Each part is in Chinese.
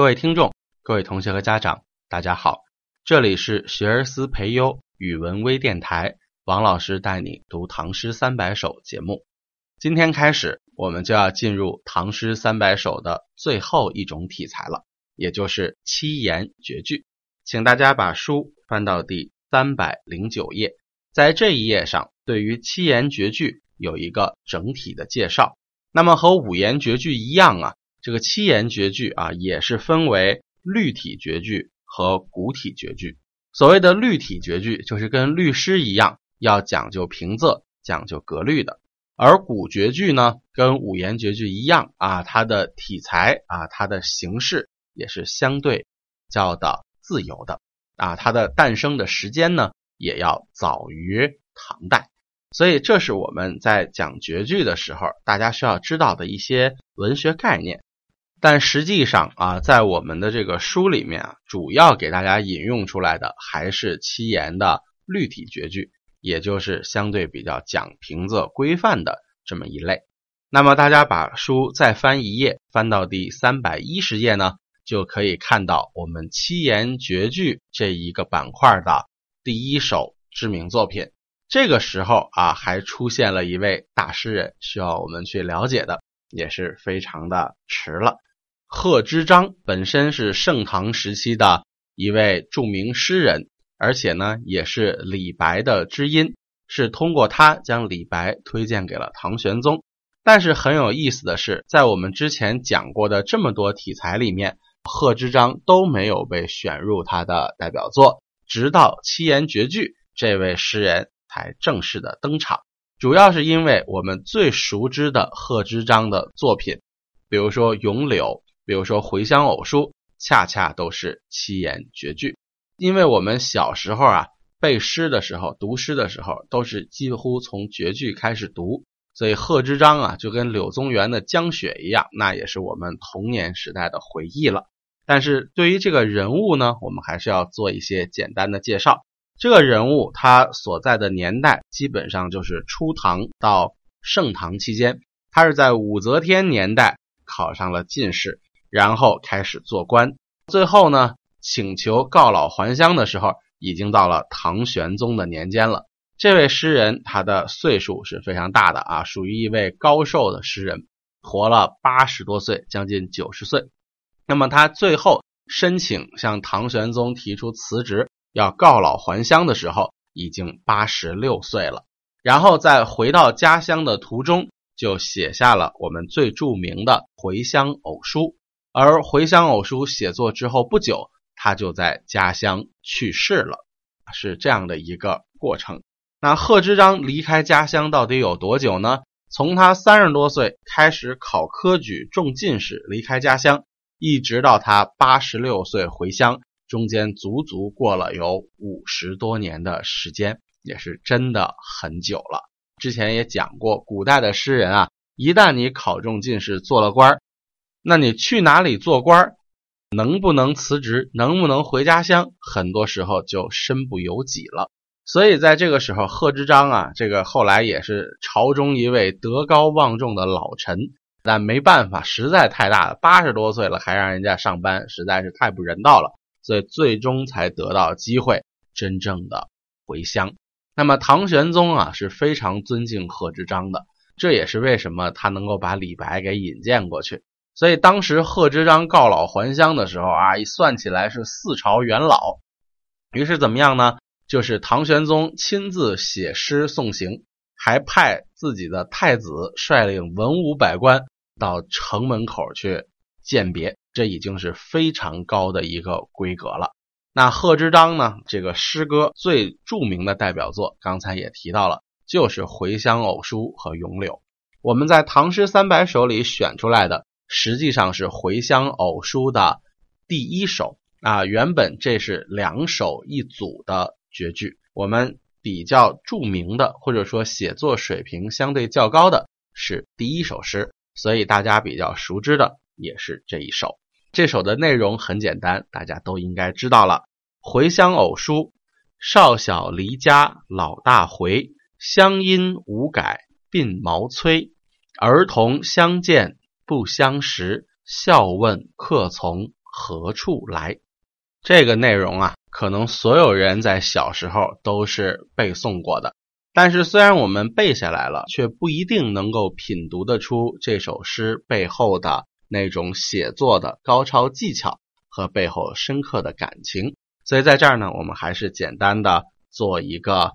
各位听众、各位同学和家长，大家好，这里是学而思培优语文微电台，王老师带你读《唐诗三百首》节目。今天开始，我们就要进入《唐诗三百首》的最后一种题材了，也就是七言绝句。请大家把书翻到第三百零九页，在这一页上，对于七言绝句有一个整体的介绍。那么和五言绝句一样啊。这个七言绝句啊，也是分为律体绝句和古体绝句。所谓的律体绝句，就是跟律诗一样，要讲究平仄、讲究格律的；而古绝句呢，跟五言绝句一样啊，它的体裁啊，它的形式也是相对较的自由的啊。它的诞生的时间呢，也要早于唐代。所以，这是我们在讲绝句的时候，大家需要知道的一些文学概念。但实际上啊，在我们的这个书里面啊，主要给大家引用出来的还是七言的律体绝句，也就是相对比较讲平仄规范的这么一类。那么大家把书再翻一页，翻到第三百一十页呢，就可以看到我们七言绝句这一个板块的第一首知名作品。这个时候啊，还出现了一位大诗人，需要我们去了解的，也是非常的迟了。贺知章本身是盛唐时期的一位著名诗人，而且呢也是李白的知音，是通过他将李白推荐给了唐玄宗。但是很有意思的是，在我们之前讲过的这么多题材里面，贺知章都没有被选入他的代表作，直到七言绝句，这位诗人才正式的登场。主要是因为我们最熟知的贺知章的作品，比如说《咏柳》。比如说《回乡偶书》，恰恰都是七言绝句。因为我们小时候啊背诗的时候、读诗的时候，都是几乎从绝句开始读，所以贺知章啊就跟柳宗元的江雪一样，那也是我们童年时代的回忆了。但是对于这个人物呢，我们还是要做一些简单的介绍。这个人物他所在的年代基本上就是初唐到盛唐期间，他是在武则天年代考上了进士。然后开始做官，最后呢，请求告老还乡的时候，已经到了唐玄宗的年间了。这位诗人他的岁数是非常大的啊，属于一位高寿的诗人，活了八十多岁，将近九十岁。那么他最后申请向唐玄宗提出辞职，要告老还乡的时候，已经八十六岁了。然后在回到家乡的途中，就写下了我们最著名的《回乡偶书》。而《回乡偶书》写作之后不久，他就在家乡去世了，是这样的一个过程。那贺知章离开家乡到底有多久呢？从他三十多岁开始考科举中进士，离开家乡，一直到他八十六岁回乡，中间足足过了有五十多年的时间，也是真的很久了。之前也讲过，古代的诗人啊，一旦你考中进士，做了官儿。那你去哪里做官能不能辞职？能不能回家乡？很多时候就身不由己了。所以在这个时候，贺知章啊，这个后来也是朝中一位德高望重的老臣，但没办法，实在太大了，八十多岁了还让人家上班，实在是太不人道了。所以最终才得到机会，真正的回乡。那么唐玄宗啊是非常尊敬贺知章的，这也是为什么他能够把李白给引荐过去。所以当时贺知章告老还乡的时候啊，一算起来是四朝元老。于是怎么样呢？就是唐玄宗亲自写诗送行，还派自己的太子率领文武百官到城门口去饯别，这已经是非常高的一个规格了。那贺知章呢，这个诗歌最著名的代表作，刚才也提到了，就是《回乡偶书》和《咏柳》。我们在《唐诗三百首》里选出来的。实际上是《回乡偶书》的第一首啊，原本这是两首一组的绝句。我们比较著名的，或者说写作水平相对较高的是第一首诗，所以大家比较熟知的也是这一首。这首的内容很简单，大家都应该知道了。《回乡偶书》：少小离家老大回，乡音无改鬓毛衰。儿童相见。不相识，笑问客从何处来？这个内容啊，可能所有人在小时候都是背诵过的。但是虽然我们背下来了，却不一定能够品读得出这首诗背后的那种写作的高超技巧和背后深刻的感情。所以在这儿呢，我们还是简单的做一个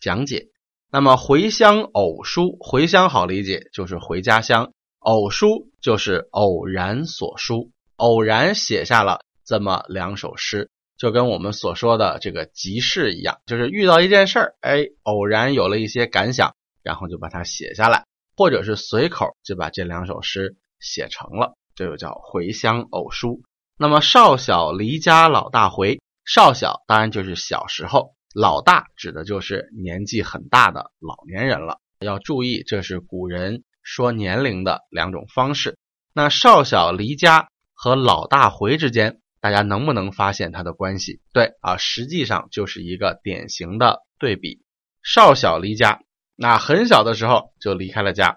讲解。那么回乡偶书，回乡好理解，就是回家乡；偶书就是偶然所书，偶然写下了这么两首诗。就跟我们所说的这个集市一样，就是遇到一件事儿，哎，偶然有了一些感想，然后就把它写下来，或者是随口就把这两首诗写成了，这就叫回乡偶书。那么少小离家老大回，少小当然就是小时候，老大指的就是年纪很大的老年人了。要注意，这是古人说年龄的两种方式。那少小离家和老大回之间。大家能不能发现它的关系？对啊，实际上就是一个典型的对比。少小离家，那很小的时候就离开了家；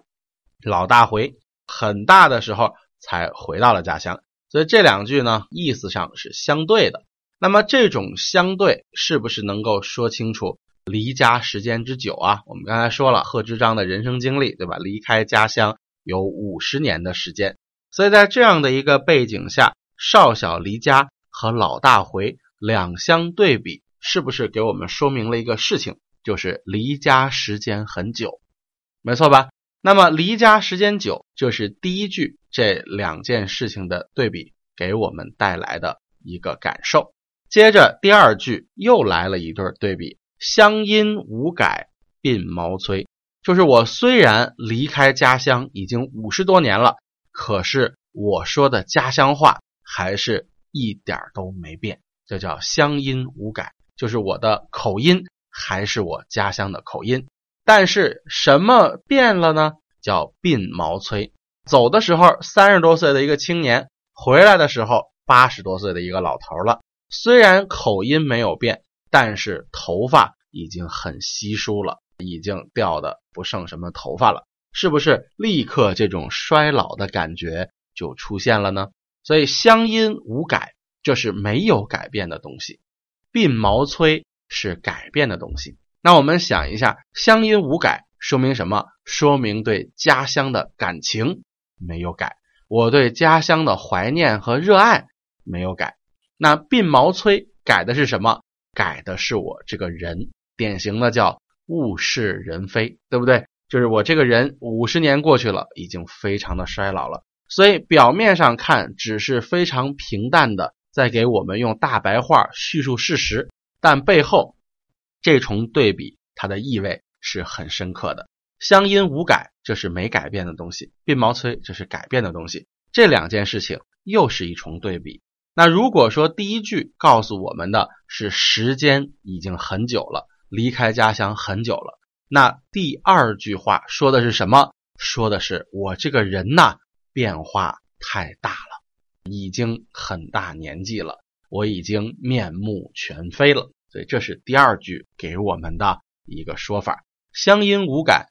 老大回，很大的时候才回到了家乡。所以这两句呢，意思上是相对的。那么这种相对是不是能够说清楚离家时间之久啊？我们刚才说了贺知章的人生经历，对吧？离开家乡有五十年的时间。所以在这样的一个背景下。少小离家和老大回两相对比，是不是给我们说明了一个事情？就是离家时间很久，没错吧？那么离家时间久，就是第一句这两件事情的对比给我们带来的一个感受。接着第二句又来了一对对比：乡音无改鬓毛衰，就是我虽然离开家乡已经五十多年了，可是我说的家乡话。还是一点都没变，这叫乡音无改，就是我的口音还是我家乡的口音，但是什么变了呢？叫鬓毛衰。走的时候三十多岁的一个青年，回来的时候八十多岁的一个老头了。虽然口音没有变，但是头发已经很稀疏了，已经掉的不剩什么头发了，是不是？立刻这种衰老的感觉就出现了呢？所以乡音无改，这是没有改变的东西；鬓毛衰是改变的东西。那我们想一下，乡音无改说明什么？说明对家乡的感情没有改，我对家乡的怀念和热爱没有改。那鬓毛衰改的是什么？改的是我这个人，典型的叫物是人非，对不对？就是我这个人五十年过去了，已经非常的衰老了。所以表面上看只是非常平淡的在给我们用大白话叙述事实，但背后这重对比它的意味是很深刻的。乡音无改，这是没改变的东西；鬓毛衰，这是改变的东西。这两件事情又是一重对比。那如果说第一句告诉我们的是时间已经很久了，离开家乡很久了，那第二句话说的是什么？说的是我这个人呐。变化太大了，已经很大年纪了，我已经面目全非了。所以这是第二句给我们的一个说法。乡音无改，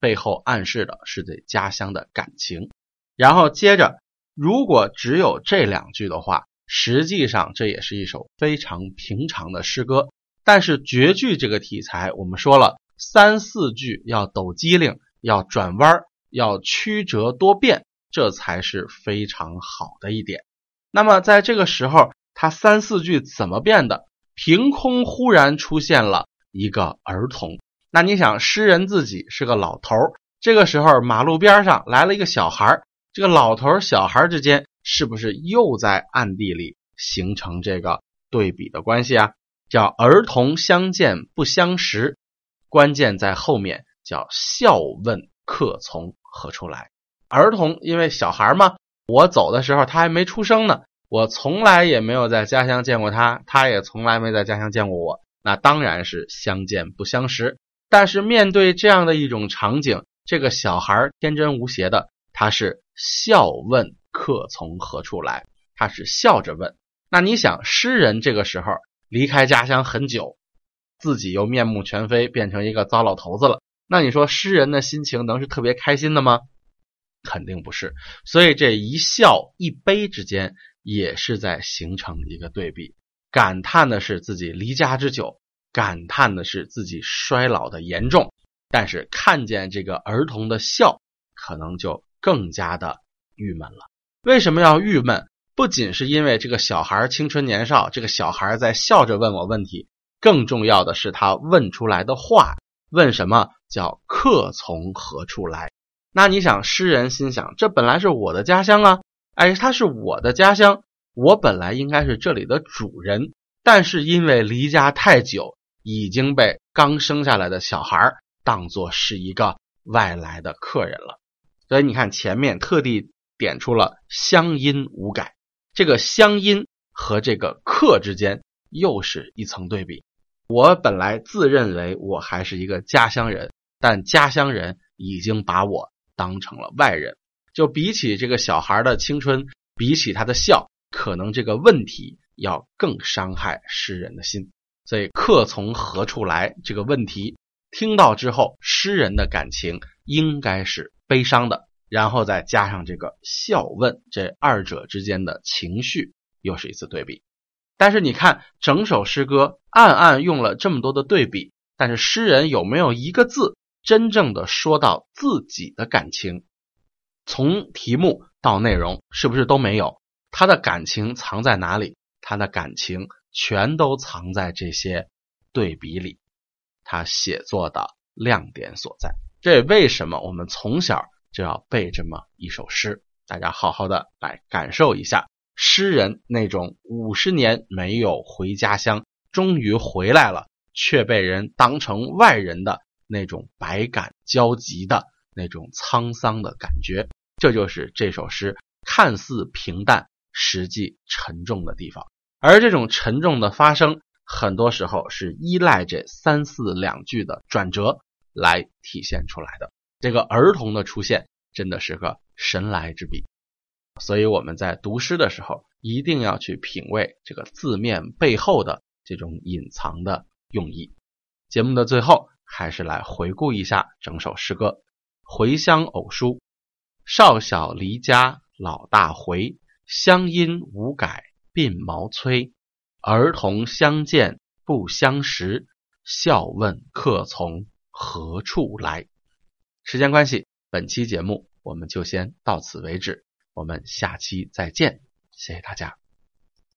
背后暗示的是对家乡的感情。然后接着，如果只有这两句的话，实际上这也是一首非常平常的诗歌。但是绝句这个题材，我们说了三四句要抖机灵，要转弯，要曲折多变。这才是非常好的一点。那么在这个时候，他三四句怎么变的？凭空忽然出现了一个儿童。那你想，诗人自己是个老头儿，这个时候马路边上来了一个小孩儿，这个老头儿小孩儿之间是不是又在暗地里形成这个对比的关系啊？叫儿童相见不相识，关键在后面，叫笑问客从何处来。儿童，因为小孩嘛，我走的时候他还没出生呢，我从来也没有在家乡见过他，他也从来没在家乡见过我，那当然是相见不相识。但是面对这样的一种场景，这个小孩天真无邪的，他是笑问客从何处来，他是笑着问。那你想，诗人这个时候离开家乡很久，自己又面目全非，变成一个糟老头子了，那你说诗人的心情能是特别开心的吗？肯定不是，所以这一笑一悲之间也是在形成一个对比，感叹的是自己离家之久，感叹的是自己衰老的严重，但是看见这个儿童的笑，可能就更加的郁闷了。为什么要郁闷？不仅是因为这个小孩青春年少，这个小孩在笑着问我问题，更重要的是他问出来的话，问什么叫“客从何处来”？那你想，诗人心想，这本来是我的家乡啊，哎，它是我的家乡，我本来应该是这里的主人，但是因为离家太久，已经被刚生下来的小孩当做是一个外来的客人了。所以你看，前面特地点出了乡音无改，这个乡音和这个客之间又是一层对比。我本来自认为我还是一个家乡人，但家乡人已经把我。当成了外人，就比起这个小孩的青春，比起他的笑，可能这个问题要更伤害诗人的心。所以“客从何处来”这个问题听到之后，诗人的感情应该是悲伤的，然后再加上这个笑问，这二者之间的情绪又是一次对比。但是你看，整首诗歌暗暗用了这么多的对比，但是诗人有没有一个字？真正的说到自己的感情，从题目到内容，是不是都没有？他的感情藏在哪里？他的感情全都藏在这些对比里，他写作的亮点所在。这为什么我们从小就要背这么一首诗？大家好好的来感受一下诗人那种五十年没有回家乡，终于回来了，却被人当成外人的。那种百感交集的那种沧桑的感觉，这就是这首诗看似平淡，实际沉重的地方。而这种沉重的发生，很多时候是依赖这三四两句的转折来体现出来的。这个儿童的出现，真的是个神来之笔。所以我们在读诗的时候，一定要去品味这个字面背后的这种隐藏的用意。节目的最后。还是来回顾一下整首诗歌《回乡偶书》：少小离家老大回，乡音无改鬓毛衰。儿童相见不相识，笑问客从何处来。时间关系，本期节目我们就先到此为止，我们下期再见，谢谢大家。